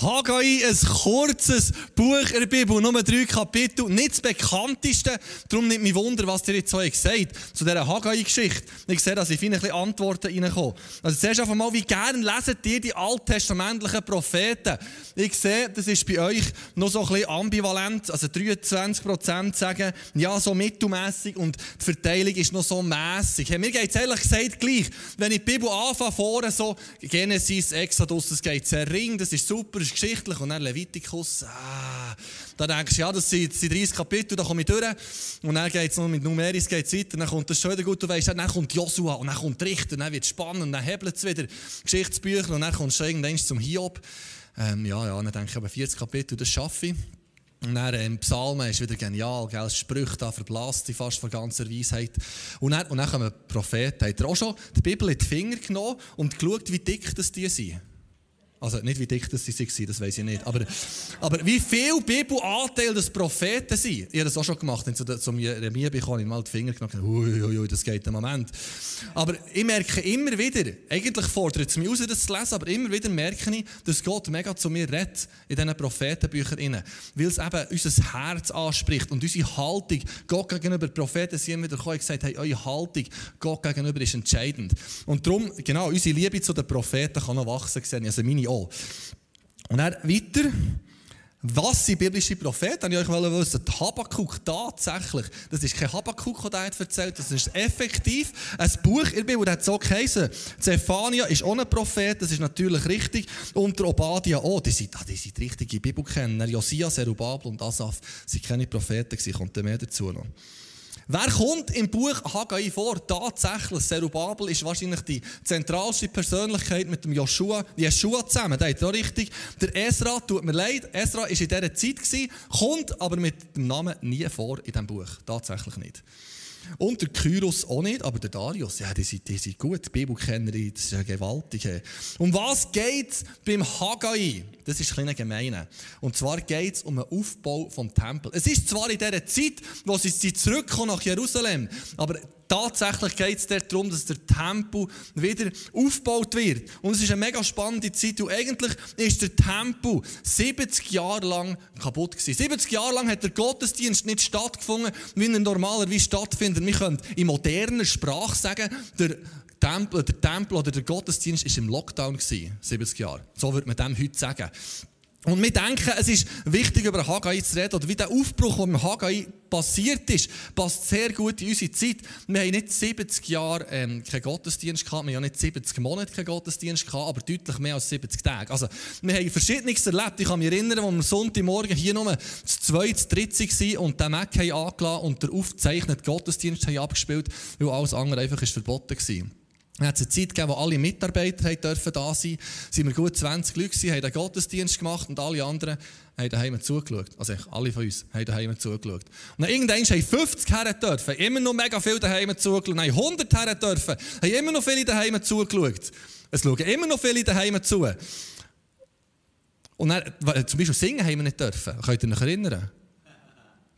Haggai, ein kurzes Buch in der Bibel, nur drei Kapitel, nicht das bekannteste. Darum nicht mich Wunder, was ihr jetzt so gesagt zu dieser Haggai-Geschichte. Ich sehe, dass ich bisschen Antworten reinkomme. Also zuerst einmal, wie gerne lesen ihr die alttestamentlichen Propheten? Ich sehe, das ist bei euch noch so ein bisschen ambivalent. Also 23% sagen, ja, so mittelmässig und die Verteilung ist noch so mässig. Hey, mir geht es ehrlich gesagt gleich. Wenn ich die Bibel anfange, vorne so Genesis, Exodus, das geht sehr ring, das ist super, ist geschichtlich. Und dann Levitikus, ah, da denkst du, ja, das sind, das sind 30 Kapitel, da komme ich durch. Und dann geht es noch mit Numeris geht's weiter, dann kommt das schon wieder gut, du weißt, dann kommt Josua und dann kommt Richter, dann wird es spannend, dann hebelt es wieder Geschichtsbücher und dann kommst du irgendwann zum Hiob. Ähm, ja, ja, dann denke ich, aber 40 Kapitel, das schaffe ich. Und dann ähm, Psalmen ist wieder genial, gell? Sprüche da verblasst sie fast von ganzer Weisheit. Und dann, und dann kommen Propheten. Hat er auch schon die Bibel in die Finger genommen und geschaut, wie dick das die sind? Also nicht wie dick das sie waren, das weiß ich nicht. Aber, aber wie viel Bibelanteil das Propheten sind. Ich habe das auch schon gemacht. Zu, zum Jeremia bekomme ich mal die Finger genommen. Ui, ui, ui, das geht im Moment. Aber ich merke immer wieder, eigentlich fordert es mich aus, das zu lesen, aber immer wieder merke ich, dass Gott mega zu mir redet in diesen Prophetenbüchern. Weil es eben unser Herz anspricht und unsere Haltung Gott gegenüber. Propheten sind immer wieder gekommen und gesagt, hey, eure Haltung Gott gegenüber ist entscheidend. Und darum, genau, unsere Liebe zu den Propheten kann noch wachsen. Also meine auch. Und dann weiter. Was sind biblische Propheten? Ich wollte euch wissen. Habakkuk tatsächlich. Das ist kein Habakkuk, der hat erzählt. Das ist effektiv ein Buch in der Bibel, das so geheißen. Zephania ist ein Prophet, das ist natürlich richtig. Und der Obadiah auch. Die sind, ah, die sind richtige Bibelkenner. Josia, Zerubabel und Asaf sind keine Propheten gewesen. Kommt mehr dazu noch. Wer kommt im Buch Haggai vor? Tatsächlich, Zerubabel ist wahrscheinlich die zentralste Persönlichkeit mit dem Joshua, Jeshua zusammen. Der ist auch richtig. Der Esra, tut mir leid, Esra war in dieser Zeit, gewesen, kommt aber mit dem Namen nie vor in diesem Buch. Tatsächlich nicht. Und der Kyros auch nicht, aber der Darius, ja, die sind, die sind gut, Bibelkenner, das ist ja gewaltig. Um was geht es beim Haggai? Das ist ein gemeine. Und zwar geht es um den Aufbau des Tempels. Es ist zwar in dieser Zeit, wo sie zurückkommen nach Jerusalem, aber tatsächlich geht es darum, dass der Tempel wieder aufgebaut wird. Und es ist eine mega spannende Zeit. Und eigentlich ist der Tempel 70 Jahre lang kaputt gewesen. 70 Jahre lang hat der Gottesdienst nicht stattgefunden, wie er normalerweise stattfindet. Wir können in moderner Sprache sagen, der Tempel, der Tempel oder der Gottesdienst ist im Lockdown gewesen, 70 Jahre. So würde man dem heute sagen. Und wir denken, es ist wichtig, über Haggai zu reden, oder wie der Aufbruch, der mit Haggai passiert ist, passt sehr gut in unsere Zeit. Wir haben nicht 70 Jahre ähm, keinen Gottesdienst gehabt, wir haben nicht 70 Monate keinen Gottesdienst gehabt, aber deutlich mehr als 70 Tage. Also, wir haben Verschiedenes erlebt. Ich kann mich erinnern, als wir Sonntagmorgen hier nur zu zweit, zu dritt waren und den Mac haben angelassen und der aufgezeichnete Gottesdienst haben abgespielt, weil alles andere einfach ist verboten war. Es hat eine Zeit gegeben, wo alle Mitarbeiter dürfen da sein durften. Es waren gut 20 Leute, haben den Gottesdienst gemacht und alle anderen haben daheim zugeschaut. Also alle von uns haben daheim zugeschaut. Und dann irgendwann haben 50 Herren dürfen, immer noch mega viele daheim zugeschaut. Dann 100 Herren dürfen, haben immer noch viele daheim zugeschaut. Es schauen immer noch viele daheim zu. Und dann, zum Beispiel singen haben wir nicht dürfen. Könnt ihr euch erinnern?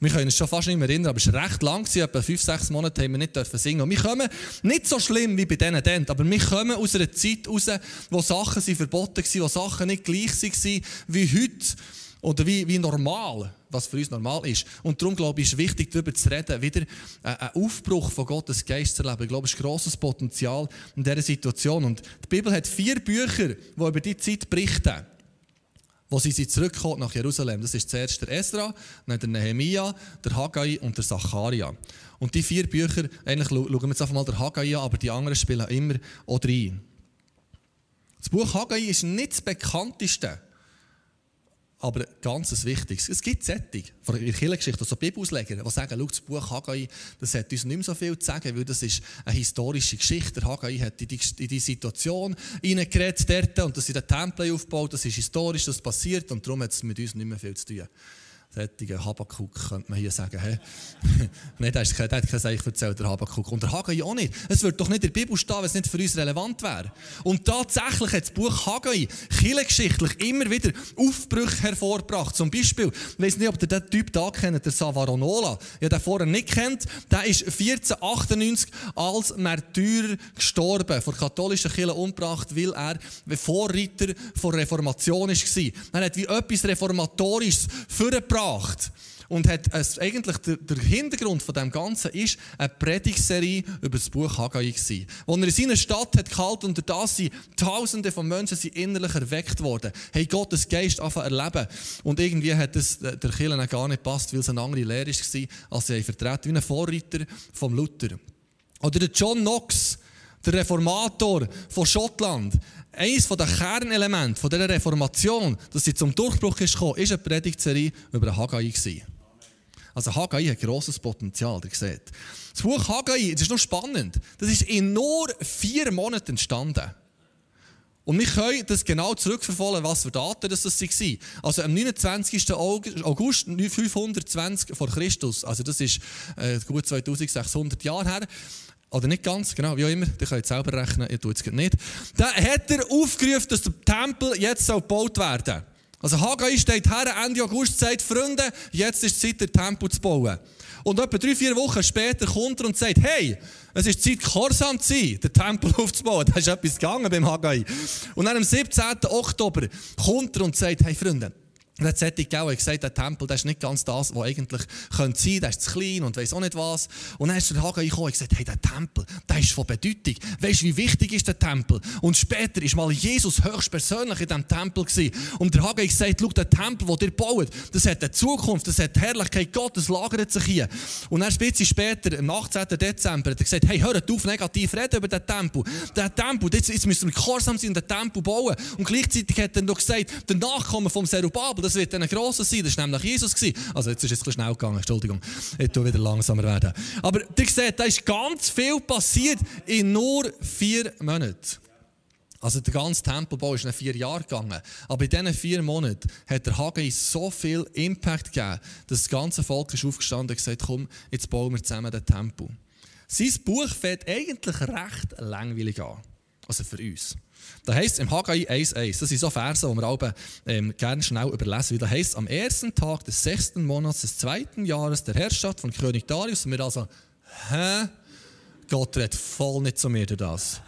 Wir können uns schon fast nicht mehr erinnern, aber es war recht lang, etwa fünf, sechs Monate haben wir nicht dürfen singen. Und wir kommen nicht so schlimm wie bei denen dort, aber wir kommen aus einer Zeit raus, wo Sachen verboten waren, wo Sachen nicht gleich waren wie heute oder wie, wie normal, was für uns normal ist. Und darum, glaube ich, ist es wichtig, darüber zu reden, wieder einen Aufbruch von Gottes Geist zu erleben. Ich glaube, es ist grosses Potenzial in dieser Situation. Und die Bibel hat vier Bücher, die über diese Zeit berichten wo sie zurückkommen nach Jerusalem. Das ist zuerst der Esra, dann der Nehemia, der Haggai und der Zacharia. Und die vier Bücher, eigentlich schauen wir jetzt einfach mal der Haggai an, aber die anderen spielen immer auch rein. Das Buch Haggai ist nicht das bekannteste aber ganz wichtiges. Es gibt Sättig von der Kirchengeschichte, also Bibelausleger, die sagen, das Buch Haggai, das hat uns nicht mehr so viel zu sagen, weil das ist eine historische Geschichte. Der Haggai hat in die, in die Situation hineingeredet und dass sie den Tempel aufgebaut das ist historisch, das passiert und darum hat es mit uns nicht mehr viel zu tun. Rettigen Habakuk, könnte man hier sagen. Nein, der, hat kein Seich erzählt, der Habakuk. Und der Haggai auch nicht. Es wird doch nicht in der Bibel stehen, wenn es nicht für uns relevant wäre. Und tatsächlich hat das Buch Haggai kirchengeschichtlich immer wieder Aufbrüche hervorgebracht. Zum Beispiel, ich weiß nicht, ob ihr den Typ da kennt, der Savonarola. Ja, den vorher nicht kennt. Der ist 1498 als Märtyrer gestorben, vor katholischen Kirche umgebracht, weil er Vorreiter der Reformation war. Er hat wie etwas Reformatorisches vorgebracht. Und hat es, eigentlich der, der, Hintergrund von dem Ganzen ist eine Predigserie über das Buch Haggai gewesen. Wo er in seiner Stadt hat gehalten und durch sind Tausende von Menschen sind innerlich erweckt worden. Hey Gottes Geist anfangen erleben. Und irgendwie hat es der Kirche gar nicht gepasst, weil es eine andere Lehre war, als sie vertreten, wie ein Vorreiter vom Luther. Oder der John Knox, der Reformator von Schottland. Eines der Kernelemente dieser Reformation, dass sie zum Durchbruch ist gekommen, ist eine Predigtserie über Haggai. Also Haggai hat grosses Potenzial, ihr seht. Das Buch Haggai, das ist noch spannend, das ist in nur vier Monaten entstanden. Und wir können das genau zurückverfolgen, was für Daten das waren. Also am 29. August 520 vor Christus, also das ist äh, gut 2600 Jahre her, oder nicht ganz, genau, wie auch immer, ihr könnt selber rechnen, ihr tut es nicht. Dann hat er aufgerufen, dass der Tempel jetzt gebaut werden soll. Also Haggai steht her, Ende August, sagt, Freunde, jetzt ist Zeit, den Tempel zu bauen. Und etwa drei, vier Wochen später kommt er und sagt, hey, es ist Zeit, gehorsam zu sein, den Tempel aufzubauen. Da ist etwas gegangen beim Haggai. Und dann am 17. Oktober kommt er und sagt, hey Freunde, und dann hat Gau gesagt, der Tempel, das ist nicht ganz das, was eigentlich könnte sein, der ist zu klein und weiss auch nicht was. Und dann ist der Haggai gekommen und gesagt, hey, der Tempel, der ist von Bedeutung. Weißt du, wie wichtig ist der Tempel? Und später ist mal Jesus höchstpersönlich in diesem Tempel gewesen. Und der Haggai gesagt, schau, der Tempel, den ihr baut, das hat eine Zukunft, das hat die Herrlichkeit Gottes, lagert sich hier. Und dann bisschen später, am 18. Dezember, hat er gesagt, hey, hört auf, negativ reden über den Tempel. Der Tempel, jetzt, jetzt müssen wir gehorsam sein und den Tempel bauen. Und gleichzeitig hat er noch gesagt, der Nachkommen vom Zerubabel, das wird ein grosser sein. Das war nämlich Jesus. Also jetzt ist es bisschen schnell gegangen, Entschuldigung. Ich tue wieder langsamer werden. Aber ihr seht, da ist ganz viel passiert in nur vier Monaten. Also der ganze Tempelbau ist nach vier Jahre gegangen. Aber in diesen vier Monaten hat der Haggai so viel Impact gegeben, dass das ganze Volk ist aufgestanden und gesagt, komm, jetzt bauen wir zusammen den Tempel. Sein Buch fängt eigentlich recht langweilig an. Also für uns. Da heißt es im Haggai 1,1, das sind so Verse, die wir auch ähm, gerne schnell überlesen. Da heißt am ersten Tag des sechsten Monats des zweiten Jahres der Herrschaft von König Darius, und wir also, hä? Gott redet voll nicht zu mir durch das.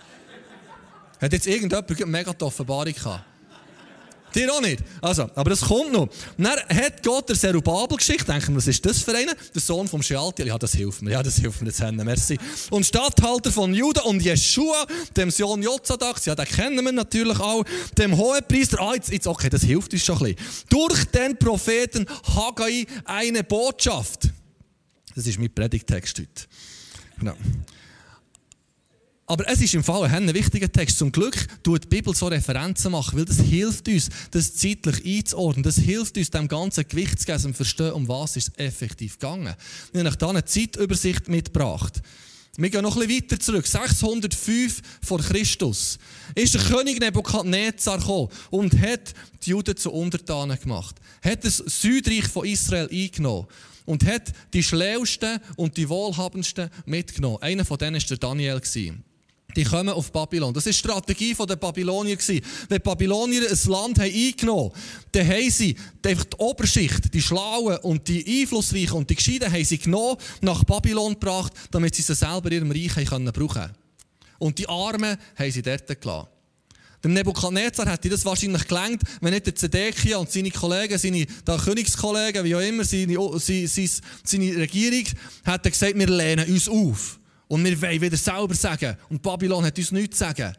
Hat jetzt irgendjemand mega die Offenbarung gehabt? Dir auch nicht. Also, aber das kommt noch. Dann hat Gott der Serubabel-Geschichte, denken wir, was ist das für einen? Der Sohn vom Shealtiel. Ja, das hilft mir. Ja, das hilft mir jetzt hin. Merci. Und Statthalter von Juda und Jeschua, dem Sohn Jozadaks, ja, den kennen wir natürlich auch, dem Hohepriester. Ah, jetzt, jetzt, okay, das hilft uns schon ein bisschen. Durch den Propheten Haggai eine Botschaft. Das ist mein Predigtext heute. Genau. Aber es ist im Fall ein wichtiger Text. Zum Glück tut die Bibel so Referenzen machen, weil das hilft uns, das zeitlich einzuordnen. Das hilft uns, dem ganzen Gewicht zu geben und verstehen, um was es effektiv gegangen. Ich habe da eine Zeitübersicht mitgebracht. Wir gehen noch ein bisschen weiter zurück. 605 vor Christus ist der König Nebukadnezar gekommen und hat die Juden zu Untertanen gemacht. Hat das Südreich von Israel eingenommen und hat die Schlausten und die Wohlhabendsten mitgenommen. Einer von denen war Daniel. Die kommen auf Babylon. Das war die Strategie der Babylonier. Wenn die Babylonier ein Land haben eingenommen haben, dann haben sie einfach die Oberschicht, die Schlauen und die Einflussreichen und die Gescheiden haben sie genommen, nach Babylon gebracht, damit sie sie selber in ihrem Reich können brauchen können. Und die Armen haben sie dort gelassen. Dem Nebukadnezar hätte das wahrscheinlich gelangt, wenn nicht der Zedekia und seine Kollegen, seine da Königskollegen, wie auch immer, seine, seine, seine Regierung, hätten gesagt, wir lehnen uns auf. Und wir wollen wieder selber sagen. Und Babylon hat uns nichts zu sagen.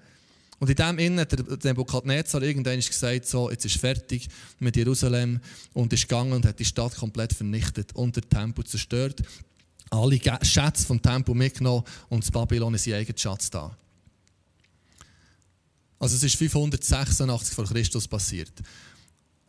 Und in dem Innen hat Nebukadnezar irgendwann gesagt, so, jetzt ist fertig mit Jerusalem und ist gegangen und hat die Stadt komplett vernichtet und den Tempel zerstört. Alle Schätze vom Tempel mitgenommen und das Babylon ist sein eigener Schatz da. Also es ist 586 vor Christus passiert.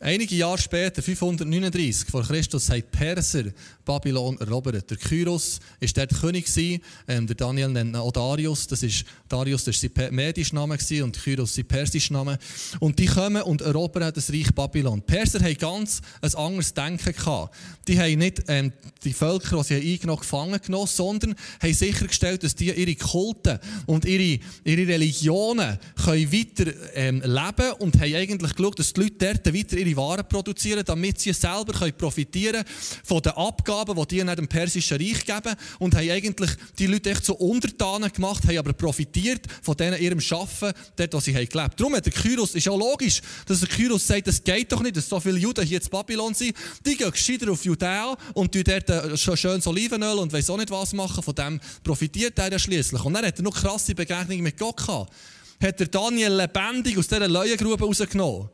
Einige Jahre später, 539 vor Christus, haben Perser Babylon erobert. Der Kyros war dort König. Ähm, der Daniel nennt ihn auch Darius. Das ist, Darius war sein medischer Name und Kyros sein persischer Name. Und die kommen und erobern das Reich Babylon. Die Perser hatten ganz ein anderes Denken. Gehabt. Die haben nicht ähm, die Völker, die sie eingenommen gefangen genommen, sondern haben sichergestellt, dass die ihre Kulte und ihre, ihre Religionen können weiter ähm, leben und haben eigentlich geschaut, dass die Leute dort weiter ihre Waren produzieren, damit sie selber können profitieren von den Abgaben, die die dem persischen Reich geben und haben eigentlich die Leute echt so Untertanen gemacht, haben aber profitiert von denen ihrem Schaffen, dort, wo sie haben gelebt. Darum hat der Kyros, ist ja logisch, dass der Kyros sagt, es geht doch nicht, dass so viele Juden hier in Babylon sind. Die gehen gescheiter auf Judäa und die dort äh, schönes Olivenöl und weiss auch nicht was machen. Von dem profitiert er schließlich. Und dann hat er noch krasse Begegnungen mit Gott gehabt. Hat der Daniel lebendig aus dieser Leuengrube rausgenommen.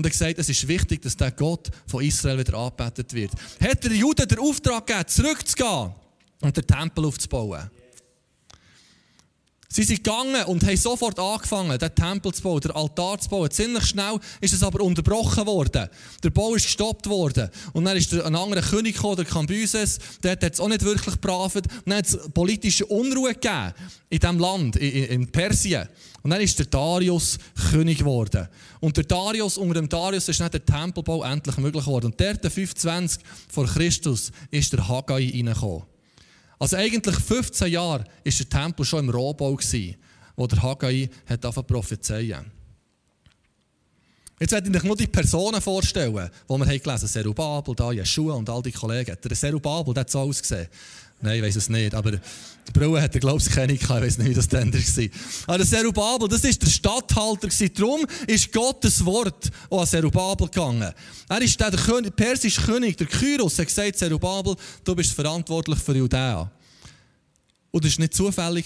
Und er gesagt, es ist wichtig, dass der Gott von Israel wieder angebetet wird. Hat der Juden den Auftrag gegeben, zurückzugehen und den Tempel aufzubauen. Sie sind gegangen und haben sofort angefangen, den Tempel zu bauen, den Altar zu bauen. Ziemlich schnell ist es aber unterbrochen worden. Der Bau ist gestoppt worden. Und dann ist ein anderer König gekommen, der Kambyses. Der hat es auch nicht wirklich brav. Dann hat es politische Unruhe gegeben in diesem Land, in, in Persien. Und dann ist der Darius König geworden. Und der Darius, unter dem Darius ist dann der Tempelbau endlich möglich geworden. Und der 25 vor Christus ist der Haggai reingekommen. Also eigentlich 15 Jahre war der Tempel schon im Rohbau, wo der Haggai hat prophezeien Jetzt werde ich euch nur die Personen vorstellen, die wir gelesen haben. Serubabel, da Jeschua und all die Kollegen. Der Serubabel, der hat so ausgesehen. Nein, ich weiß es nicht. Aber die Brille hat er, glaube ich, keine. Ich weiß nicht, wie das dann war. Aber der Serubabel, das war der Statthalter. Darum ist Gottes Wort auch an Serubabel gegangen. Er ist der, der persische König, der Kyros, hat gesagt, Serubabel, du bist verantwortlich für Judäa. Und das war nicht zufällig.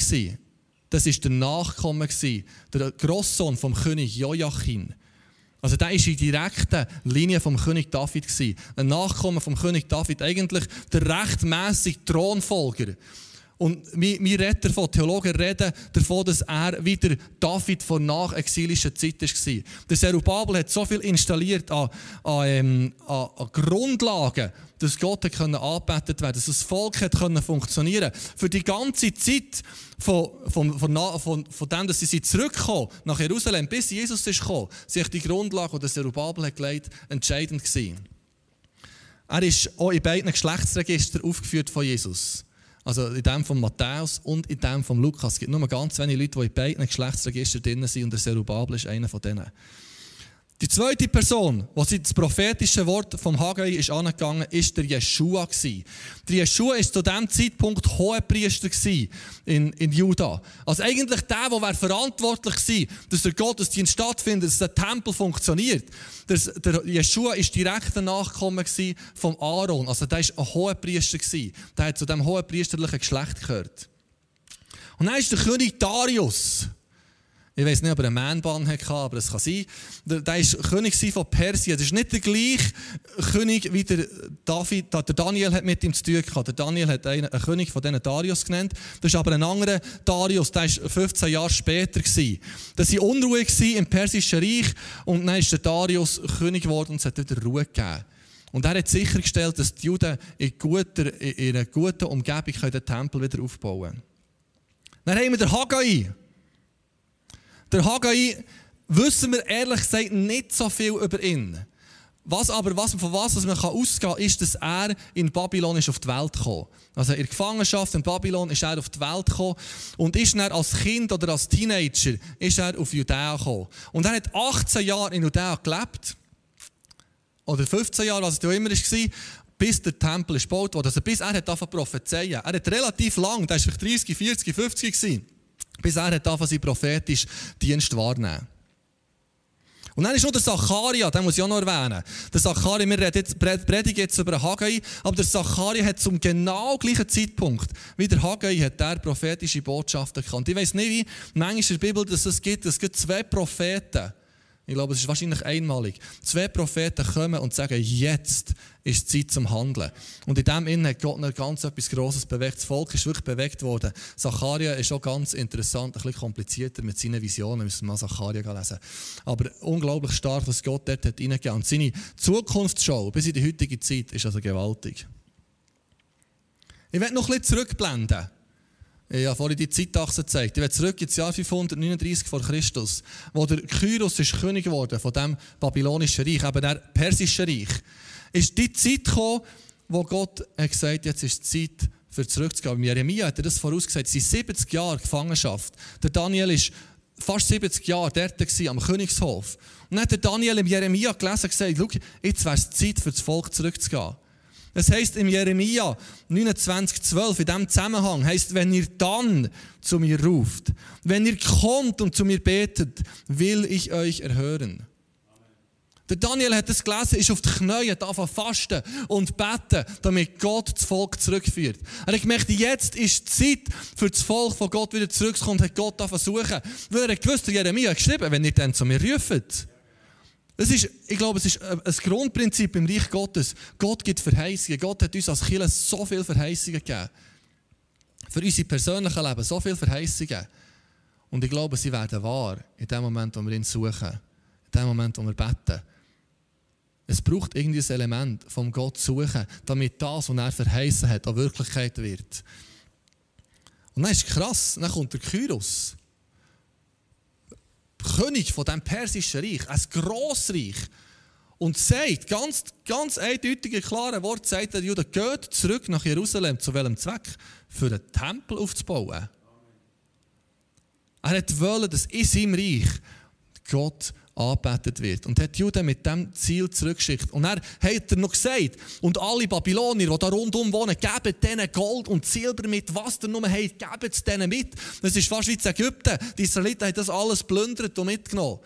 Das war der Nachkomme, der Grosssohn vom König Joachim. Also der war in direkter Linie vom König David. Ein Nachkommen vom König David, eigentlich der rechtmäßige Thronfolger. Und wir, wir reden davon, Theologen reden davon, dass er wieder David von nachexilischen Zeit war. Der Zerubabel hat so viel installiert an, an, ähm, an, an Grundlagen, dass Gott können angebetet werden dass das Volk hat können funktionieren Für die ganze Zeit von, von, von, von, von dem, dass sie zurückkommen nach Jerusalem, bis Jesus ist gekommen, sich die Grundlage, die der Zerubabel hat gelegt, entscheidend gewesen. Er ist auch in beiden Geschlechtsregistern aufgeführt von Jesus. Also in dem von Matthäus und in dem von Lukas. Es gibt nur ganz wenige Leute, die in beiden Geschlechtsregistern drin sind und der Zerubabel ist einer von denen. Die zweite Person, die das prophetische Wort vom Haggai ist angegangen, ist der Jeschua Der Jeschua ist zu diesem Zeitpunkt Hohepriester in, in Juda. Also eigentlich der, der verantwortlich war, dass der Gottesdienst stattfindet, dass der Tempel funktioniert. Das, der Jeschua ist direkt Nachkommen vom Aaron. Also der ist ein Hohepriester Der hat zu dem hohepriesterlichen Geschlecht gehört. Und dann ist der König Darius. Ich weiß nicht, ob er einen Man-Ban hatte, aber es kann sein. Der, war König von Persien. Das ist nicht der gleiche König wie der David. Der Daniel hat mit ihm zu tun gehabt. Der Daniel hat einen, einen König von diesen Darius genannt. Das ist aber ein anderer Darius, der war 15 Jahre später. Das war Unruhe im Persischen Reich und dann ist der Darius König geworden und es hat wieder Ruhe gegeben. Und er hat sichergestellt, dass die Juden in, guter, in einer guten Umgebung den Tempel wieder aufbauen können. Dann haben wir den Haggai. Der Haggai wissen wir ehrlich gesagt nicht so viel über ihn. Was aber, was, von was man kann ausgehen kann, ist, dass er in Babylon ist auf die Welt gekommen Also in der Gefangenschaft in Babylon ist er auf die Welt gekommen und ist dann als Kind oder als Teenager ist er auf Judäa gekommen. Und er hat 18 Jahre in Judäa gelebt. Oder 15 Jahre, was es auch immer war bis der Tempel gebaut wurde. Also bis er hat prophezeien. Er hat relativ lang, der war vielleicht 30, 40, 50 gewesen bis er hat seinen prophetischen Dienst wahrnehmen. Und dann ist noch der Zacharia, den muss ich auch noch erwähnen. Der Zacharia, wir reden jetzt, predigen jetzt über Haggai, aber der Zacharia hat zum genau gleichen Zeitpunkt wie der Haggai hat der prophetische Botschaften gekannt. Ich weiß nicht, wie manchmal in der Bibel dass es gibt, es gibt zwei Propheten Ich glaube, es ist wahrscheinlich einmalig. Zwei Propheten kommen und sagen, jetzt ist Zeit zum Handeln. Und in dem Innen hat Gott noch ganz etwas Grosses bewegt. Das Volk ist wirklich bewegt worden. Zacharia ist auch ganz interessant, ein bisschen komplizierter mit seinen Visionen. Wir müssen mal Zacharia lesen. Aber unglaublich stark, was Gott dort hat reingegeben. Und seine Zukunftsschau bis in die heutige Zeit ist also gewaltig. Ich werde noch ein bisschen zurückblenden. Ich habe vorhin die Zeitachse gezeigt. Ich werde zurück ins Jahr 539 vor Christus, wo der Kyros ist König geworden von dem babylonischen Reich, eben der persische Reich. Ist die Zeit gekommen, wo Gott hat gesagt jetzt ist die Zeit, für zurückzugehen. Jeremia hat er das vorausgesagt. Es sind 70 Jahre Gefangenschaft. Der Daniel ist fast 70 Jahre dort am Königshof. Und dann hat der Daniel im Jeremia gelesen und gesagt, jetzt wäre es Zeit, für das Volk zurückzugehen. Es heißt im Jeremia 29,12 in diesem Zusammenhang, heißt, wenn ihr dann zu mir ruft, wenn ihr kommt und zu mir betet, will ich euch erhören. Der Daniel hat es gelesen, ist auf die Knie, darf fasten und beten, damit Gott das Volk zurückführt. Er hat gemerkt, jetzt ist die Zeit für das Volk von Gott wieder zurückzukommen, hat Gott da versuchen. Weil er gewusst, Jeremia hat geschrieben, wenn ihr dann zu mir ruft. Das ist, ich glaube, es ist ein Grundprinzip im Reich Gottes. Gott gibt Verheißungen. Gott hat uns als Kirche so viele Verheißungen gegeben. Für unser persönliches Leben so viele Verheißungen. Und ich glaube, sie werden wahr in dem Moment, wo wir ihn suchen. In dem Moment, wo wir beten. Es braucht irgendwie ein Element vom Gott suchen, damit das, was er verheißen hat, auch Wirklichkeit wird. Und dann ist krass, dann kommt der Kyros. König von dem persischen Reich, ein Grossreich. Und sagt, ganz, ganz eindeutige, klare Wort, sagt der Jude, geht zurück nach Jerusalem. Zu welchem Zweck? Für einen Tempel aufzubauen. Er wollte, dass in seinem Reich Gott angebetet wird. Und hat Jude mit diesem Ziel zurückgeschickt. Und er hat er noch gesagt, und alle Babylonier, die da rundum wohnen, geben denen Gold und Silber mit, was ihr nur habt, geben es denen mit. Das ist fast wie in Ägypten. Die Israeliten haben das alles plündert und mitgenommen,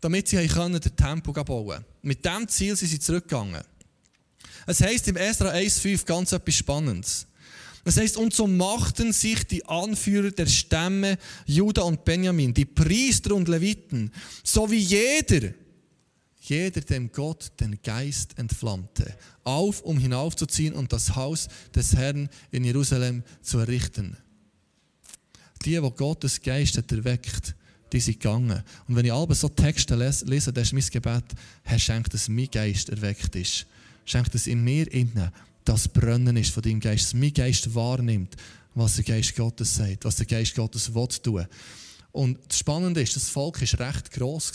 damit sie können den Tempel bauen können. Mit diesem Ziel sind sie zurückgegangen. Es heisst im Esra 1,5 ganz etwas Spannendes. Das heißt, und so machten sich die Anführer der Stämme Juda und Benjamin, die Priester und Leviten, so wie jeder, jeder dem Gott den Geist entflammte, auf, um hinaufzuziehen und das Haus des Herrn in Jerusalem zu errichten. Die, wo Gottes Geist hat erweckt, die sind gegangen. Und wenn ich alle so Texte lese, lese das ist mein Gebet, Herr, schenk, dass mein Geist erweckt ist. Schenk, dass in mir innen das Brennen ist von deinem Geist, dass mein Geist wahrnimmt, was der Geist Gottes sagt, was der Geist Gottes will tun. Und das Spannende ist, das Volk war recht gross.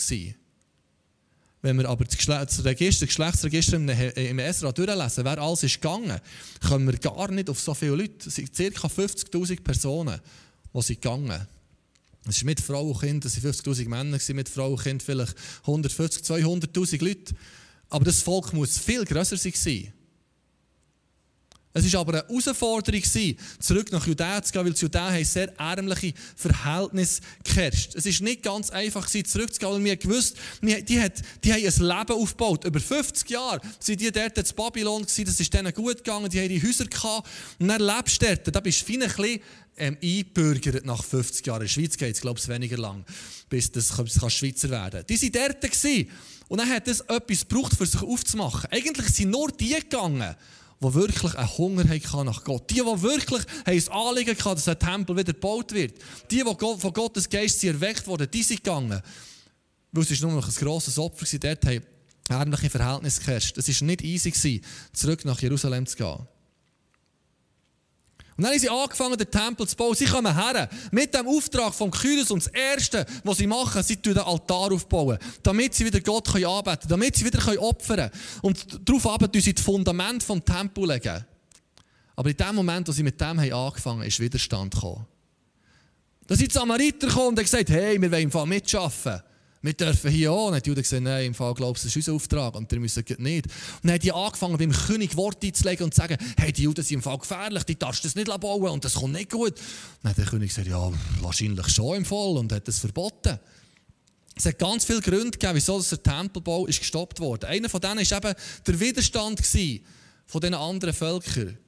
Wenn wir aber das, Register, das Geschlechtsregister im Esra durchlesen, wer alles ist gegangen, kommen wir gar nicht auf so viele Leute. Es sind ca. 50'000 Personen, die sind gegangen. Es ist mit Frau und Kind, es waren 50'000 Männer, mit Frau und Kind vielleicht 150'000, 200'000 Leute. Aber das Volk muss viel grösser sein. Es war aber eine Herausforderung, zurück nach Judäa zu gehen, weil Judäa haben sehr ärmliche Verhältnisse geherrscht. Es war nicht ganz einfach, zurückzugehen, weil wir gewusst die, hat, die haben ein Leben aufgebaut. Über 50 Jahre waren die dort in Babylon, das ist denen gut gegangen, die haben die Häuser gehabt. Und dann lebst du dort, da bist du ein bisschen ähm, eingebürgert nach 50 Jahren. In der Schweiz geht es, glaube ich, weniger lang, bis das Schweizer werden Die waren dort. Gewesen. Und dann hat es etwas gebraucht, für sich aufzumachen. Eigentlich sind nur die gegangen, die wirklich einen Hunger hatten nach Gott. Die, die wirklich ein Anliegen hatten, dass ein Tempel wieder gebaut wird. Die, die von Gottes Geist erweckt wurden, die sind gegangen. Weil es nur noch ein grosses Opfer war, dort haben ärmliche Verhältnisse geherrscht. Es war nicht easy, zurück nach Jerusalem zu gehen. Und dann haben sie angefangen, den Tempel zu bauen. Sie kommen her mit dem Auftrag vom Kyros und das Erste, was sie machen, sie den Altar aufbauen, damit sie wieder Gott anbeten können, damit sie wieder opfern können. Und darauf arbeiten sie das Fundament vom Tempel legen. Aber in dem Moment, wo sie mit dem haben angefangen haben, ist Widerstand gekommen. Da sind die Samariter gekommen und haben gesagt, hey, wir wollen mitarbeiten wir dürfen hier auch. Und hat Judah gesagt, nein, im Fall glaubst du, das ist unser Auftrag und wir müssen nicht. Und dann hat die angefangen, beim König Worte einzulegen und zu sagen, hey, die Juden sind im Fall gefährlich, die darfst du das nicht bauen und das kommt nicht gut. Dann hat der König gesagt, ja, wahrscheinlich schon im Fall und hat das verboten. Es hat ganz viele Gründe gegeben, wieso der Tempelbau ist gestoppt wurde. Einer von denen war eben der Widerstand von den anderen Völkern.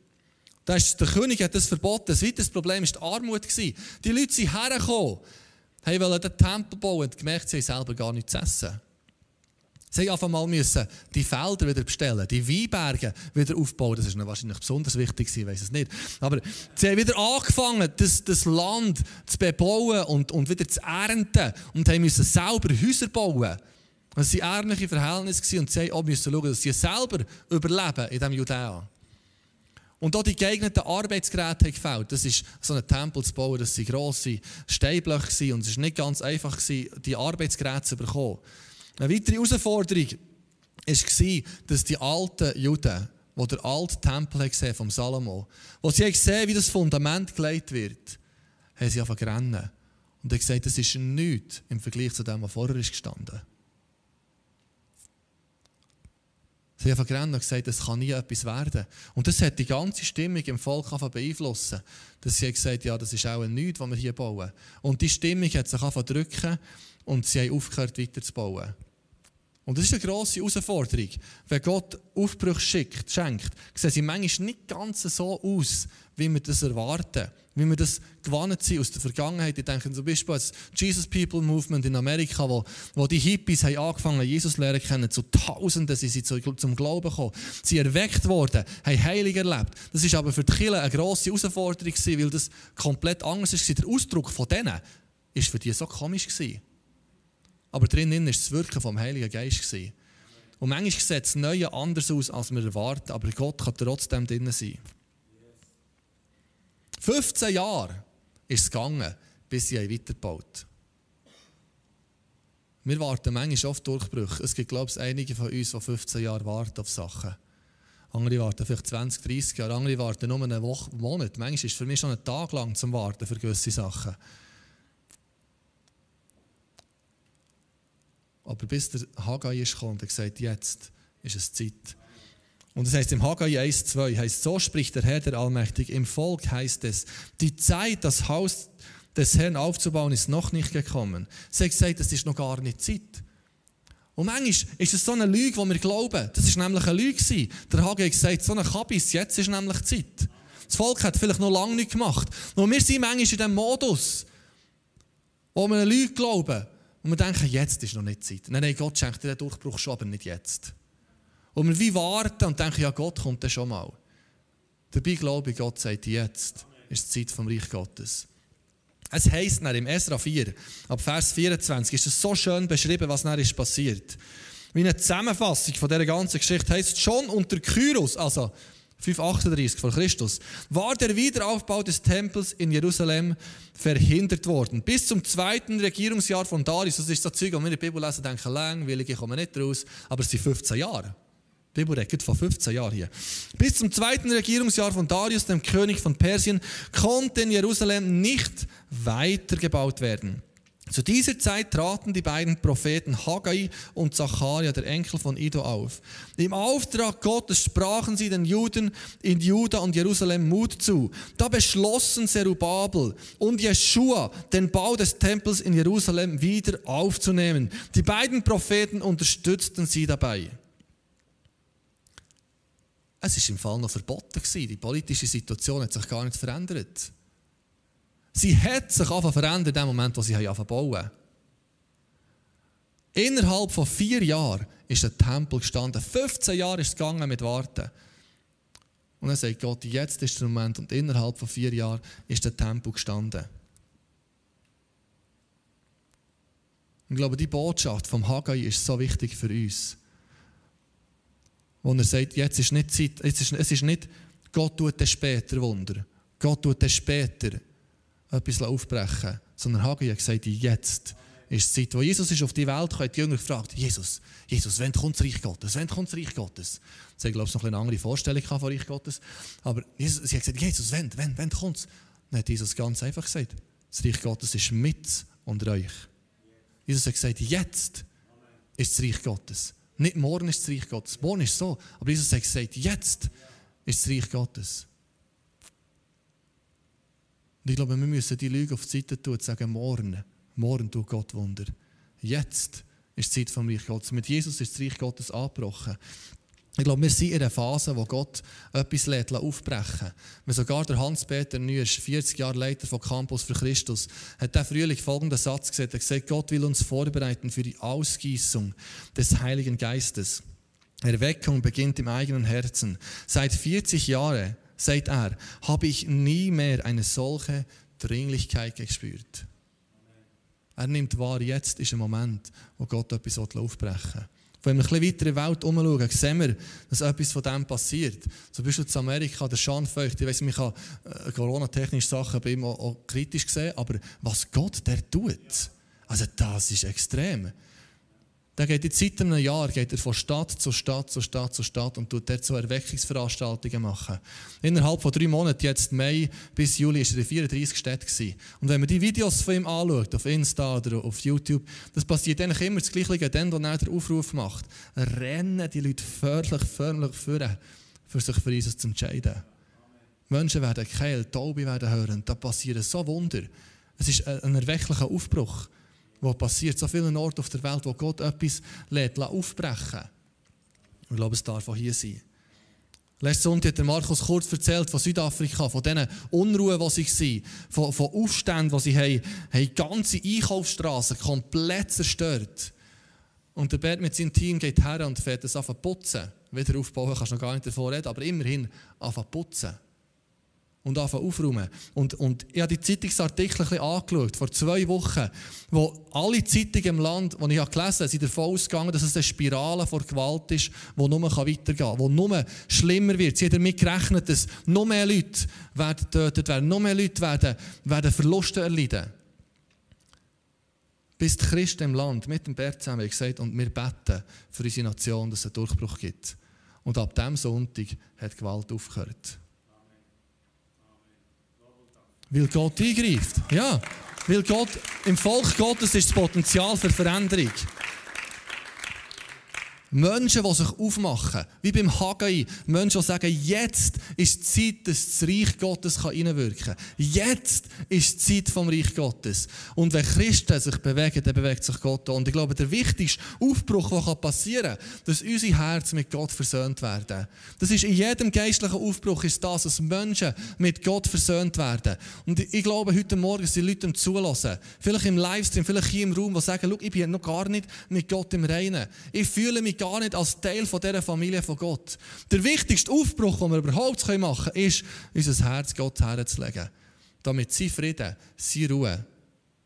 der König hat das verboten. Das weiteres Problem war die Armut. Die Leute sind hergekommen, haben wollen den Tempel bauen und gemerkt, sie haben selber gar nichts zu essen. Sie mussten einfach mal die Felder wieder bestellen, die Weinberge wieder aufbauen. Das ist wahrscheinlich besonders wichtig, ich weiß es nicht. Aber sie haben wieder angefangen, das, das Land zu bebauen und, und wieder zu ernten. Und haben müssen selber Häuser bauen. Das waren ärmliche Verhältnisse und sie mussten schauen, dass sie selber überleben in diesem Judäa. Und auch die geeigneten Arbeitsgeräte haben gefällt. Das ist so ein Tempel zu bauen, das waren grosse Steinblöcke und es war nicht ganz einfach, die Arbeitsgeräte zu bekommen. Eine weitere Herausforderung war, dass die alten Juden, die der alte Tempel gesehen vom Salomo, wo sie gesehen wie das Fundament gelegt wird, haben sie angefangen zu rennen. Und haben gesagt, das ist nichts im Vergleich zu dem, was vorher ist. Sie haben gerannt und gesagt, es kann nie etwas werden. Und das hat die ganze Stimmung im Volk beeinflussen. Dass sie gesagt ja, das ist auch nichts, was wir hier bauen. Und die Stimmung hat sich drücken und sie haben aufgehört, weiter zu bauen. Und das ist eine grosse Herausforderung. Wenn Gott Aufbruch schickt, schenkt, sehen sie manchmal nicht ganz so aus, wie wir das erwarten. Wie wir das gewohnt sind aus der Vergangenheit. Ich denke zum Beispiel an das Jesus People Movement in Amerika, wo, wo die Hippies haben angefangen Jesus lernen kennen. Zu Tausenden sind sie zum Glauben gekommen. Sie erweckt worden, haben Heilig erlebt. Das ist aber für die Kirche eine grosse Herausforderung, weil das komplett anders war. Der Ausdruck von denen war für die so komisch. Gewesen. Aber drinnen war das Wirken vom Heiligen Geist. Und manchmal sieht das Neue anders aus, als wir erwarten, aber Gott kann trotzdem drinnen sein. 15 Jahre ist es gegangen, bis sie weitergebaut Wir warten manchmal oft Durchbrüche. Es gibt, glaube ich, einige von uns, die 15 Jahre warten auf Sachen. Andere warten vielleicht 20, 30 Jahre, andere warten nur eine Woche, einen Monat. Manchmal ist es für mich schon ein Tag lang zum Warten für gewisse Sachen. Aber bis der Haggai ist gekommen und gesagt, jetzt ist es Zeit. Und das heißt im Haggai 1, 2 heißt, so spricht der Herr der Allmächtige. Im Volk heißt es, die Zeit, das Haus des Herrn aufzubauen, ist noch nicht gekommen. Sie hat gesagt, es ist noch gar nicht Zeit. Und manchmal ist es so eine Lüge, die wir glauben. Das ist nämlich eine Lüge. Der Haggai hat gesagt, so eine Kabis, jetzt ist nämlich Zeit. Das Volk hat vielleicht noch lange nicht gemacht. Und wir sind manchmal in diesem Modus, wo wir eine Lüge glauben. Und wir denken, jetzt ist noch nicht Zeit. Nein, nein, Gott schenkt dir den Durchbruch schon, aber nicht jetzt. Und wir wie warten und denken, ja, Gott kommt dann schon mal. Dabei glaube ich, Gott sagt, jetzt ist die Zeit vom Reich Gottes. Es heisst dann im Esra 4, ab Vers 24, ist es so schön beschrieben, was dann ist passiert. Wie eine Zusammenfassung von dieser ganzen Geschichte heisst, schon unter Kyros, also 538 vor Christus, war der Wiederaufbau des Tempels in Jerusalem verhindert worden. Bis zum zweiten Regierungsjahr von Darius, das ist so Zeug, wenn wir der Bibel lesen, denken, langweilig, ich komme nicht raus, aber es sind 15 Jahre. Die Bibel redet von 15 Jahren hier. Bis zum zweiten Regierungsjahr von Darius, dem König von Persien, konnte in Jerusalem nicht weitergebaut werden. Zu dieser Zeit traten die beiden Propheten Haggai und Zacharia, der Enkel von Ido, auf. Im Auftrag Gottes sprachen sie den Juden in Juda und Jerusalem Mut zu. Da beschlossen Zerubabel und Jeschua, den Bau des Tempels in Jerusalem wieder aufzunehmen. Die beiden Propheten unterstützten sie dabei. Es ist im Fall noch verboten Die politische Situation hat sich gar nicht verändert. Sie hat sich einfach verändert in dem Moment, wo sie angefangen bauen. Innerhalb von vier Jahren ist der Tempel gestanden. 15 Jahre ist es gegangen mit Warten. Und dann sagt Gott, jetzt ist der Moment und innerhalb von vier Jahren ist der Tempel gestanden. Ich glaube, die Botschaft vom Haggai ist so wichtig für uns. Wo er sagt, jetzt ist nicht Zeit, jetzt ist, es ist nicht, Gott tut es später Wunder. Gott tut es später etwas aufbrechen, sondern Haggai hat gesagt, jetzt ist die Zeit, wo Jesus ist auf die Welt kam, die Jünger gefragt, Jesus, Jesus, wann kommt das Reich Gottes? Wann kommt das Reich Gottes? Sie haben, glaube ich, noch eine andere Vorstellung von Reich Gottes. Aber Jesus, sie hat gesagt, Jesus, wann, wann, wann kommt es? Dann hat Jesus ganz einfach gesagt, das Reich Gottes ist mit unter euch. Jesus hat gesagt, jetzt ist das Reich Gottes. Nicht morgen ist das Reich Gottes. Morgen ist so. Aber Jesus hat gesagt, jetzt ist das Reich Gottes. Und ich glaube, wir müssen die Lüge auf die Seite tun und sagen, morgen, morgen tut Gott Wunder. Jetzt ist die Zeit vom Reich Gottes. Mit Jesus ist das Reich Gottes angebrochen. Ich glaube, wir sind in einer Phase, wo Gott etwas lädt, aufbrechen Wenn sogar der Hans-Peter Nüsch, 40 Jahre Leiter von Campus für Christus, hat der frühling folgenden Satz gesagt. Er hat gesagt, Gott will uns vorbereiten für die Ausgießung des Heiligen Geistes. Erweckung beginnt im eigenen Herzen. Seit 40 Jahren, sagt er, habe ich nie mehr eine solche Dringlichkeit gespürt. Er nimmt wahr, jetzt ist ein Moment, wo Gott etwas aufbrechen will. Wenn wir ein bisschen weiter in die Welt umschauen, sehen wir, dass etwas von dem passiert. Bist du in Amerika, der Schanfeucht, ich weiss, ich habe äh, Corona-technische Sachen bei ihm auch kritisch gesehen, aber was Gott der tut, also das ist extrem. Der geht in Zeit einem Jahr geht er von Stadt zu Stadt zu Stadt zu Stadt und tut dort so Erweckungsveranstaltungen machen. Innerhalb von drei Monaten, jetzt Mai bis Juli, ist er in 34 Städten. Und wenn man die Videos von ihm anschaut, auf Insta oder auf YouTube, das passiert eigentlich immer das Gleiche, dann, wo er den Aufruf macht, rennen die Leute förmlich, förmlich führen, für sich für Jesus zu entscheiden. Menschen werden geheilt, Taube werden hören, da passieren so Wunder. Es ist ein erwecklicher Aufbruch was passiert. So vielen Orten auf der Welt, wo Gott etwas lädt, aufbrechen Ich glaube, es darf auch hier sein. Letzten Sonntag hat der Markus kurz erzählt von Südafrika, von diesen Unruhen, die sie waren, von, von Aufständen, die sie haben, haben ganze Einkaufsstraßen komplett zerstört. Und der Bert mit seinem Team geht her und fährt es an putzen. Wieder aufbauen kannst du noch gar nicht davon reden, aber immerhin an putzen und anfangen aufräumen. Und, und ich habe die Zeitungsartikel ein bisschen angeschaut, vor zwei Wochen, wo alle Zeitungen im Land, die ich gelesen habe, sind davon ausgegangen, dass es eine Spirale vor Gewalt ist, die nur weitergehen kann, die nur schlimmer wird. Sie haben damit gerechnet, dass noch mehr Leute werden getötet werden, noch mehr Leute werden, werden Verluste erleiden. Bis die Christen im Land mit dem Bert zusammen gesagt und wir beten für unsere Nation, dass es einen Durchbruch gibt. Und ab diesem Sonntag hat Gewalt aufgehört. Weil Gott eingreift. Ja, weil Gott, im Volk Gottes ist das Potenzial für Veränderung. Menschen, die sich aufmachen, wie beim Haggai, Menschen, die sagen, jetzt ist die Zeit, dass das Reich Gottes hineinwirken kann. Jetzt ist die Zeit vom Reich Gottes. Und wenn Christen sich bewegen, dann bewegt sich Gott auch. Und ich glaube, der wichtigste Aufbruch, der passieren kann, dass unser Herz mit Gott versöhnt werden. Das ist in jedem geistlichen Aufbruch ist das, dass Menschen mit Gott versöhnt werden. Und ich glaube, heute Morgen sind Leute zulassen. Vielleicht im Livestream, vielleicht hier im Raum, die sagen, ich bin noch gar nicht mit Gott im Reinen. Ich fühle mich gar nicht als Teil von dieser Familie von Gott. Der wichtigste Aufbruch, den wir überhaupt machen können, ist, unser Herz Gott herzulegen. Damit sein Frieden, seine Ruhe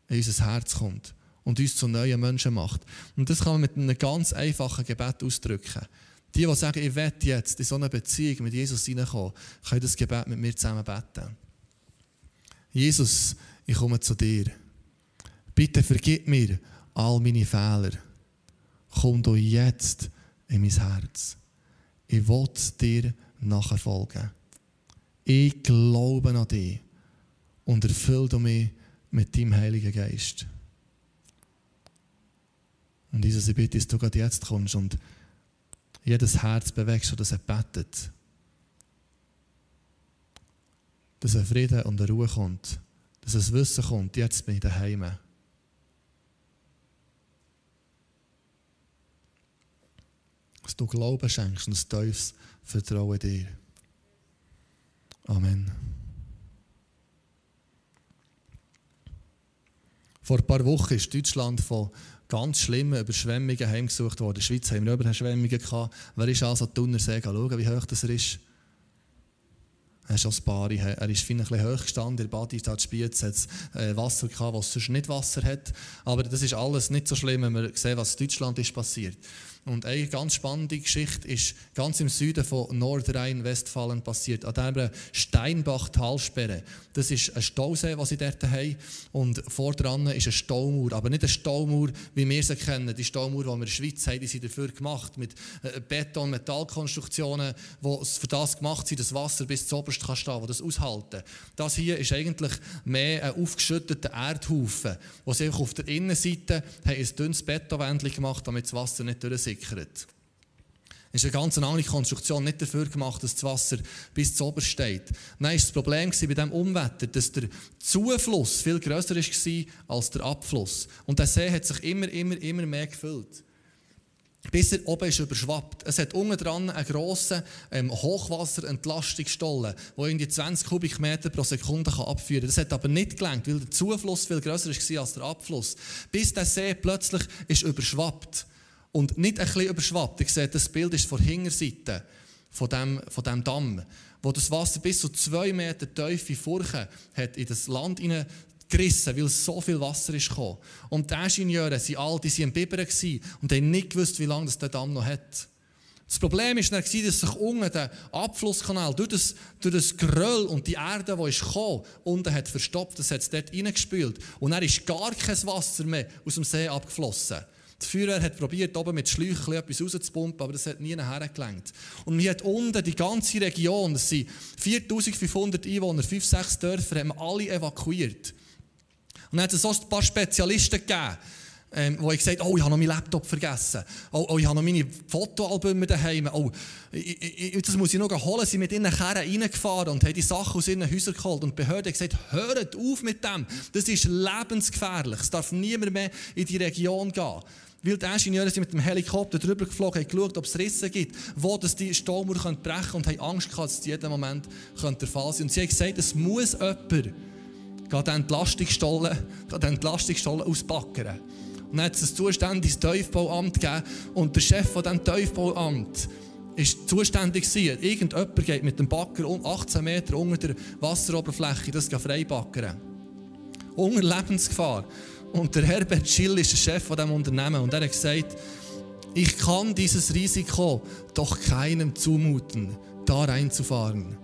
in unser Herz kommt und uns zu neuen Menschen macht. Und das kann man mit einem ganz einfachen Gebet ausdrücken. Die, die sagen, ich will jetzt in so eine Beziehung mit Jesus hineinkommen, können das Gebet mit mir zusammen beten. Jesus, ich komme zu dir. Bitte vergib mir all meine Fehler. Komm du jetzt in mein Herz. Ich will dir nachfolgen. Ich glaube an dich und erfülle mich mit deinem Heiligen Geist. Und Jesus, ich bitte, dass du gerade jetzt kommst und jedes Herz bewegst, das er betet. Dass ein Frieden und eine Ruhe kommt. Dass ein Wissen kommt, jetzt bin ich daheim. Dass du Glauben schenkst und ein tiefes Vertrauen dir. Amen. Vor ein paar Wochen ist Deutschland von ganz schlimmen Überschwemmungen heimgesucht worden. In der Schweiz haben wir Überschwemmungen gehabt. Wer ist also Thunersee schauen, wie hoch das ist? Er ist Bari, er ist ein bisschen hoch gestanden, der Badi, da Spiez hat äh, Wasser gehabt, was sonst nicht Wasser hat. Aber das ist alles nicht so schlimm, wenn wir sehen, was in Deutschland ist passiert. Und eine ganz spannende Geschichte ist ganz im Süden von Nordrhein-Westfalen passiert, an der Steinbach-Talsperre. Das ist ein Stausee, den sie dort haben. Und vordran ist eine Staumauer. Aber nicht eine Staumauer, wie wir sie kennen. Die Staumauer, die wir in der Schweiz haben, die sind dafür gemacht. Mit äh, Beton-, Metallkonstruktionen, die für das gemacht sind, dass Wasser bis zu oberst kann stehen, die das aushalten. Das hier ist eigentlich mehr ein aufgeschütteter Erdhaufen, wo sie auf der Innenseite haben ein dünnes Betonwändchen gemacht, damit das Wasser nicht durchsieht Es ist eine ganz andere Konstruktion, nicht dafür gemacht, dass das Wasser bis zu oberst steht. Nein, war das Problem bei diesem Umwetter, dass der Zufluss viel grösser war als der Abfluss. Und der See hat sich immer, immer, immer mehr gefüllt. bis er oben ist überschwappt. Es hat unten dran einen grossen ähm, Hochwasserentlastungsstollen, der irgendwie 20 Kubikmeter pro Sekunde kann abführen kann. Das hat aber nicht gelangt, weil der Zufluss viel grösser war als der Abfluss. Bis der See plötzlich ist überschwappt. Und nicht ein bisschen überschwappt. Ihr seht, das Bild ist von der Hinterseite von dem, von dem Damm, wo das Wasser bis zu zwei Meter tiefe Furchen hat in das Land hinein gerissen, weil so viel Wasser ist gekommen. Und die Ingenieure sind all, die waren Bibern und haben nicht gewusst, wie lange das der Damm noch hat. Das Problem war dass sich unten der Abflusskanal durch das, durch das Geröll und die Erde, die ist gekommen, unten hat verstopft, das hat es dort reingespült. Und dann ist gar kein Wasser mehr aus dem See abgeflossen. Die Feuerwehr hat probiert, oben mit Schläuchen etwas rauszupumpen, aber das hat nie hergelenkt. Und wir hat unten die ganze Region, das sind 4500 Einwohner, 5, 6 Dörfer, haben alle evakuiert. Und dann hat es so ein paar Spezialisten gegeben, ähm, wo ich gesagt oh, ich habe noch meinen Laptop vergessen. Oh, oh ich habe noch meine Fotoalbüme daheim. Oh, ich, ich, das muss ich noch holen. Sie sind mit ihren Kerren reingefahren und haben die Sachen aus ihren Häusern geholt. Und die Behörde hat gesagt, hört auf mit dem. Das ist lebensgefährlich. Es darf niemand mehr in die Region gehen. Weil die Ingenieure sind mit dem Helikopter drüber geflogen, haben geschaut, ob es Risse gibt, wo das die Staumauer brechen können und haben Angst gehabt, dass es jeden Moment der Fall sein. Und sie haben gesagt, es muss jemand den Entlastungsstollen, den Entlastungsstollen auspacken. Und dann hat es ein zuständiges Tiefbauamt gegeben und der Chef von diesem Tiefbauamt ist zuständig gewesen. Irgendjemand geht mit dem Backer 18 Meter unter der Wasseroberfläche das freibackern. Unter Lebensgefahr. Und der Herbert Schill ist der Chef von diesem Unternehmen und er hat gesagt, ich kann dieses Risiko doch keinem zumuten, da reinzufahren.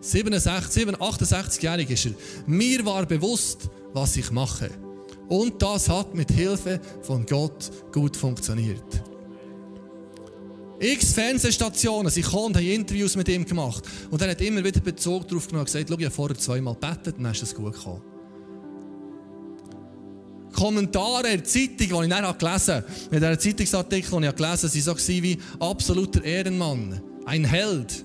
67, 68-jährig ist er. Mir war bewusst, was ich mache. Und das hat mit Hilfe von Gott gut funktioniert. X Fernsehstationen gekommen und haben Interviews mit ihm gemacht. Und er hat immer wieder Bezug darauf genommen und gesagt, schau, ich habe vorher zweimal gebetet, dann ist es gut gekommen. Kommentare in der Zeitung, die ich dann gelesen habe, in diesem Zeitungsartikel, den ich gelesen habe, waren so wie absoluter Ehrenmann, ein Held.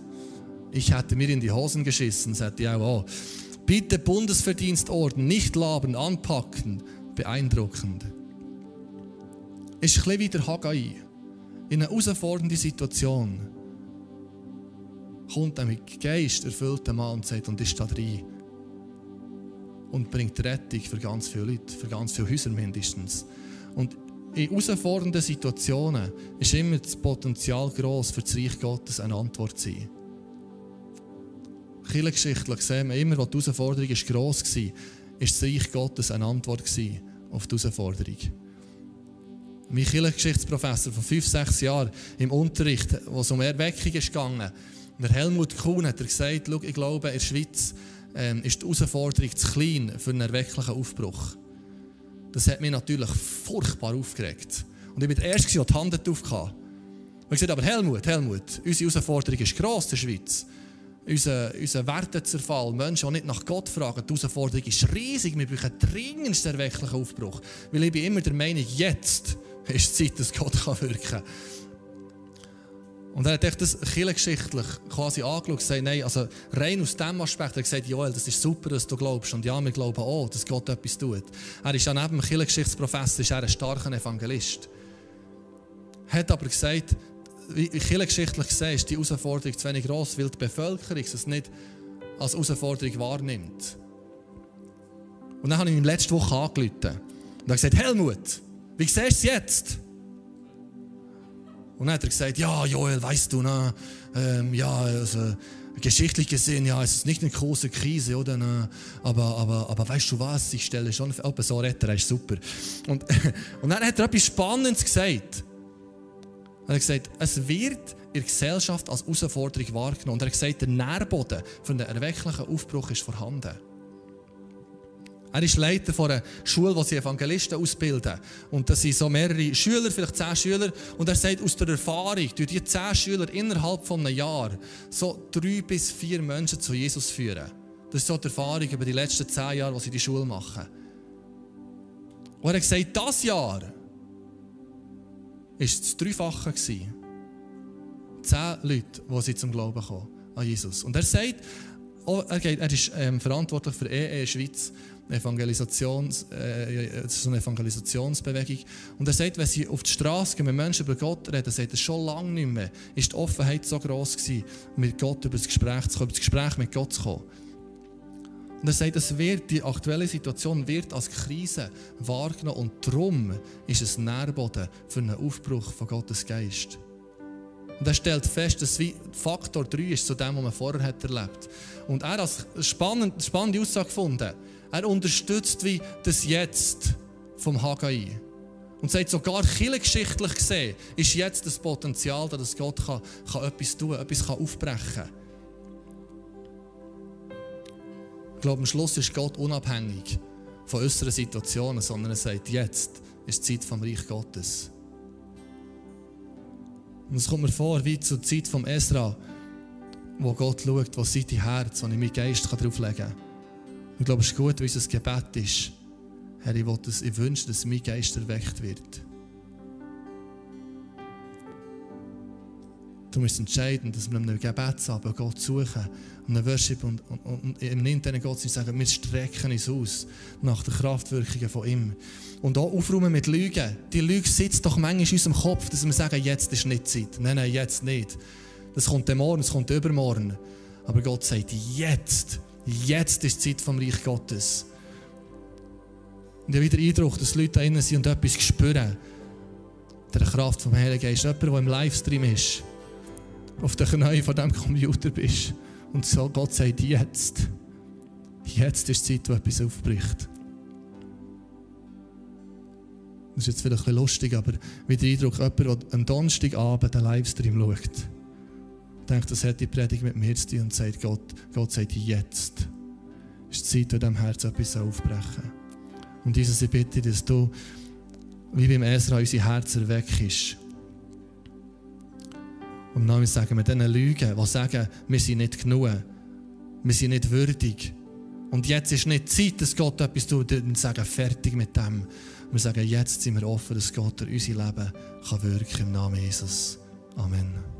Ich hätte mir in die Hosen geschissen, sagte ich auch. Bitte Bundesverdienstorden, nicht laben, anpacken. Beeindruckend. Ist ein bisschen wie der Haggai. In einer herausfordernden Situation kommt ein mit Geist erfüllter Mann und sagt, und ist da drin. Und bringt Rettung für ganz viele Leute, für ganz viele Häuser mindestens. Und in herausfordernden Situationen ist immer das Potenzial groß für das Reich Gottes eine Antwort zu sein kirchengeschichtlich sehen wir immer, wo die Herausforderung gross war, ist das Reich Gottes eine Antwort auf die Herausforderung. Mein Kirchengeschichtsprofessor von fünf, sechs Jahren im Unterricht, wo es um Erweckung gegangen, der Helmut Kuhn hat gesagt, ich glaube, in der Schweiz ähm, ist die Herausforderung zu klein für einen erwecklichen Aufbruch. Das hat mich natürlich furchtbar aufgeregt. Und ich war der Erste, der die Hand aufkam. Und ich sagte, aber Helmut, Helmut, unsere Herausforderung ist gross in der Schweiz unser, unser Wertezerfall, Menschen, die nicht nach Gott fragen, die Herausforderung ist riesig. Wir brauchen dringendst erwecklichen Aufbruch. Weil ich bin immer der Meinung, jetzt ist die Zeit, dass Gott wirken kann. Und er hat das kirchengeschichtlich quasi angeschaut und gesagt, nein, also rein aus diesem Aspekt, er hat gesagt, Joel, das ist super, dass du glaubst. Und ja, wir glauben auch, dass Gott etwas tut. Er ist ja neben dem Kirchengeschichtsprofessor ist er ein starker Evangelist. Er hat aber gesagt, wie kirchengeschichtlich gesehen, ist die Herausforderung zu wenig groß, weil die Bevölkerung es nicht als Herausforderung wahrnimmt. Und dann habe ich ihm letzte Woche angerufen und er gesagt, Helmut, wie siehst du es jetzt? Und dann hat er gesagt, ja, Joel, weißt du, na, ähm, ja, also, geschichtlich gesehen, ja, es ist nicht eine große Krise, oder? Na, aber, aber, aber weißt du was, ich stelle schon, aber so redet er, ist super. Und, und dann hat er etwas Spannendes gesagt. Er hat gesagt, es wird in der Gesellschaft als Herausforderung wahrgenommen. Und er hat gesagt, der Nährboden für einen erwecklichen Aufbruch ist vorhanden. Er ist Leiter von einer Schule, wo sie Evangelisten ausbilden. Und das sind so mehrere Schüler, vielleicht zehn Schüler. Und er sagt, aus der Erfahrung, durch die zehn Schüler innerhalb von einem Jahr so drei bis vier Menschen zu Jesus führen. Das ist so die Erfahrung über die letzten zehn Jahre, die sie die Schule machen. Und er hat gesagt, das Jahr war das Dreifache. Zehn Leute, die sie zum Glauben kommen an Jesus. Und er sagt, oh, er, er ist ähm, verantwortlich für EE e Schweiz, Evangelisations, äh, so eine Evangelisationsbewegung. Und er sagt, wenn sie auf die Straße gehen, mit Menschen über Gott reden, sagt er schon lange nicht mehr, ist die Offenheit so groß gewesen, mit Gott über das Gespräch zu kommen, über das Gespräch mit Gott zu kommen. Und er sagt, es wird, die aktuelle Situation wird als Krise wahrgenommen und darum ist es Nährboden für einen Aufbruch von Gottes Geist. Und er stellt fest, dass Faktor 3 ist zu dem, was man vorher hat erlebt Und er hat als spannend, spannende Aussage gefunden. Er unterstützt wie das Jetzt vom Haggai. Und sagt sogar kirchengeschichtlich gesehen, ist jetzt das Potenzial, dass Gott kann, kann etwas tun, etwas kann aufbrechen kann. Ich glaube, am Schluss ist Gott unabhängig von unseren Situationen, sondern er sagt, jetzt ist die Zeit vom Reich Gottes. Und es kommt mir vor, wie zur Zeit vom Esra, wo Gott schaut, wo sein Herz, wo ich meinen Geist drauflegen kann. Ich glaube, es ist gut, wie unser Gebet ist. Herr, ich, das, ich wünsche, dass mein Geist erweckt wird. Du musst entscheiden, dass wir einem Gebetsabend Gott suchen und einen Worship und, und, und im internen Gott sagen, wir strecken uns aus nach den Kraftwirkungen von ihm. Und auch aufräumen mit Lügen. Die Lüge sitzt doch manchmal in unserem Kopf, dass wir sagen, jetzt ist nicht Zeit. Nein, nein, jetzt nicht. Das kommt morgen, das kommt übermorgen. Aber Gott sagt, jetzt, jetzt ist die Zeit vom Reich Gottes. Und ich habe wieder Eindruck, dass Leute da drinnen sind und etwas spüren. Der Kraft vom Heiligen Geist. Jemand, der im Livestream ist auf den Knien von diesem Computer bist und so Gott sagt, jetzt, jetzt ist die Zeit, wo etwas aufbricht. Das ist jetzt vielleicht ein bisschen lustig, aber mit dem Eindruck, jemand, der am Donnerstagabend den Livestream schaut, denkt, das hat die Predigt mit mir zu tun und sagt, Gott, Gott sagt, jetzt ist die Zeit, in diesem Herz etwas aufbrechen Und Jesus, ich bitte, dass du, wie beim Esra, unser Herz erweckst und dann sagen wir diesen Lügen, die sagen, wir sind nicht genug, wir sind nicht würdig. Und jetzt ist nicht Zeit, dass Gott etwas tut und sagen, fertig mit dem. Wir sagen, jetzt sind wir offen, dass Gott durch unser Leben kann wirken im Namen Jesus. Amen.